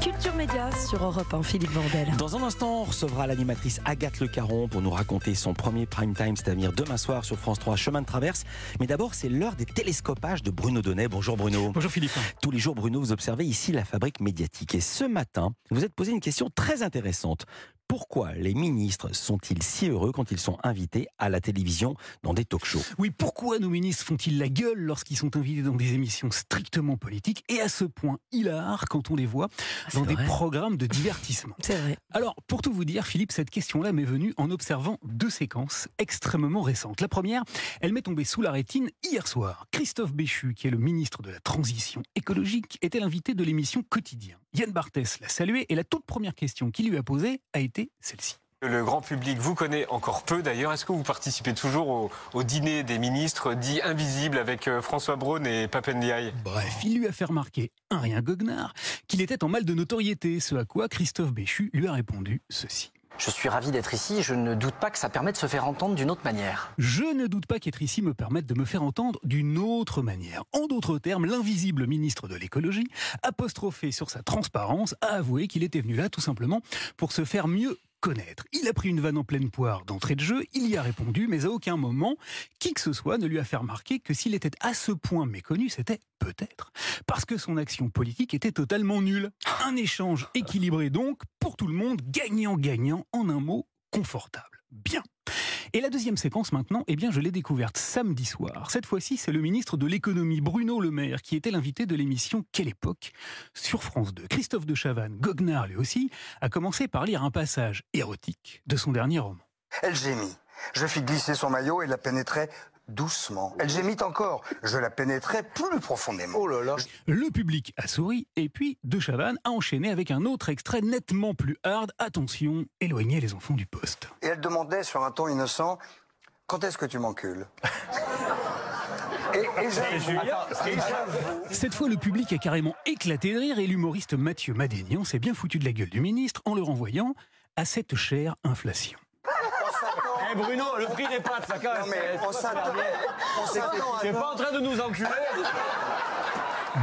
Culture Média sur Europe 1, Philippe Bordel. Dans un instant, on recevra l'animatrice Agathe Le Caron pour nous raconter son premier prime time, c'est-à-dire demain soir sur France 3, Chemin de Traverse. Mais d'abord, c'est l'heure des télescopages de Bruno Donnet. Bonjour Bruno. Bonjour Philippe. Tous les jours, Bruno, vous observez ici la fabrique médiatique. Et ce matin, vous êtes posé une question très intéressante. Pourquoi les ministres sont-ils si heureux quand ils sont invités à la télévision dans des talk-shows Oui, pourquoi nos ministres font-ils la gueule lorsqu'ils sont invités dans des émissions strictement politiques et à ce point hilar quand on les voit dans des programmes de divertissement? C'est vrai. Alors, pour tout vous dire, Philippe, cette question-là m'est venue en observant deux séquences extrêmement récentes. La première, elle m'est tombée sous la rétine hier soir. Christophe Béchu, qui est le ministre de la Transition écologique, était l'invité de l'émission Quotidien. Yann Barthès l'a salué et la toute première question qu'il lui a posée a été celle-ci. Le grand public vous connaît encore peu d'ailleurs. Est-ce que vous participez toujours au, au dîner des ministres dits invisibles avec euh, François Braun et Papendiaï? Bref, il lui a fait remarquer, un rien goguenard, qu'il était en mal de notoriété, ce à quoi Christophe Béchu lui a répondu ceci. Je suis ravi d'être ici. Je ne doute pas que ça permet de se faire entendre d'une autre manière. Je ne doute pas qu'être ici me permette de me faire entendre d'une autre manière. En d'autres termes, l'invisible ministre de l'écologie, apostrophé sur sa transparence, a avoué qu'il était venu là tout simplement pour se faire mieux Il a pris une vanne en pleine poire d'entrée de jeu, il y a répondu, mais à aucun moment, qui que ce soit ne lui a fait remarquer que s'il était à ce point méconnu, c'était peut-être parce que son action politique était totalement nulle. Un échange équilibré donc, pour tout le monde, gagnant-gagnant, en un mot, confortable. Bien. Et la deuxième séquence maintenant, eh bien, je l'ai découverte samedi soir. Cette fois-ci, c'est le ministre de l'économie Bruno Le Maire qui était l'invité de l'émission Quelle époque? Sur France 2. Christophe de Chavannes, goguenard lui aussi, a commencé par lire un passage érotique de son dernier roman. Elle gémit. Je fis glisser son maillot et la pénétrai doucement. Elle gémit encore. Je la pénétrai plus profondément. Oh là là. Le public a souri et puis De Chavannes a enchaîné avec un autre extrait nettement plus hard. Attention, éloignez les enfants du poste. Et elle demandait sur un ton innocent Quand est-ce que tu m'encules? Et, et Cette fois, le public a carrément éclaté de rire et l'humoriste Mathieu Madénian s'est bien foutu de la gueule du ministre en le renvoyant à cette chère inflation. Eh Bruno, le prix des pâtes, ça quand même. Non, mais on s'attend on s'attend à T'es pas en train de nous enculer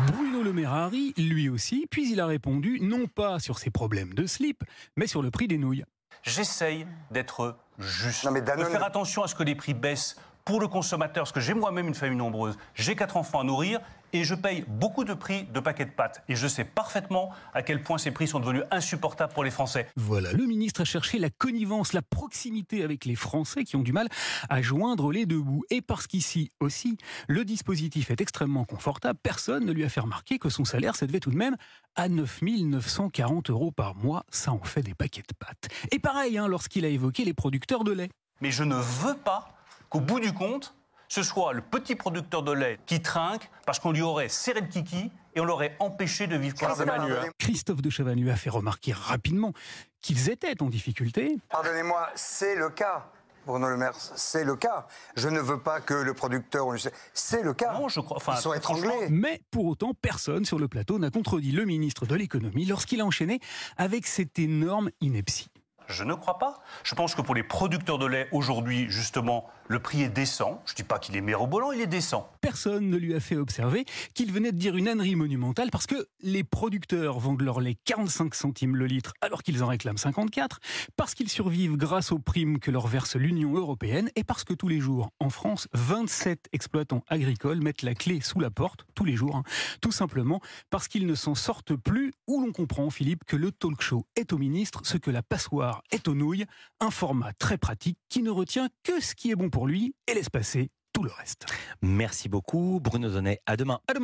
Bruno Le Maire a ri, lui aussi, puis il a répondu non pas sur ses problèmes de slip, mais sur le prix des nouilles. J'essaye d'être juste. Non, mais de Danone- faire attention à ce que les prix baissent pour le consommateur, parce que j'ai moi-même une famille nombreuse, j'ai quatre enfants à nourrir et je paye beaucoup de prix de paquets de pâtes. Et je sais parfaitement à quel point ces prix sont devenus insupportables pour les Français. Voilà, le ministre a cherché la connivence, la proximité avec les Français qui ont du mal à joindre les deux bouts. Et parce qu'ici aussi, le dispositif est extrêmement confortable, personne ne lui a fait remarquer que son salaire s'élevait tout de même à 9 940 euros par mois. Ça en fait des paquets de pâtes. Et pareil, hein, lorsqu'il a évoqué les producteurs de lait. Mais je ne veux pas qu'au bout du compte, ce soit le petit producteur de lait qui trinque parce qu'on lui aurait serré le kiki et on l'aurait empêché de vivre comme Pardonnez-moi, Christophe de Chavannes lui a fait remarquer rapidement qu'ils étaient en difficulté. Pardonnez-moi, c'est le cas. Bruno Le Maire, c'est le cas. Je ne veux pas que le producteur. on le sait. C'est le cas. Non, je crois- enfin, Ils sont étranglés. Mais pour autant, personne sur le plateau n'a contredit le ministre de l'économie lorsqu'il a enchaîné avec cette énorme ineptie. Je ne crois pas. Je pense que pour les producteurs de lait, aujourd'hui, justement, le prix est décent. Je ne dis pas qu'il est mérobolant, il est décent. Personne ne lui a fait observer qu'il venait de dire une ânerie monumentale parce que les producteurs vendent leur lait 45 centimes le litre alors qu'ils en réclament 54, parce qu'ils survivent grâce aux primes que leur verse l'Union européenne et parce que tous les jours, en France, 27 exploitants agricoles mettent la clé sous la porte, tous les jours, hein, tout simplement parce qu'ils ne s'en sortent plus, où l'on comprend, Philippe, que le talk show est au ministre ce que la passoire est aux nouilles, un format très pratique qui ne retient que ce qui est bon pour lui et laisse passer tout le reste. Merci beaucoup, Bruno Donnet. À demain. À demain.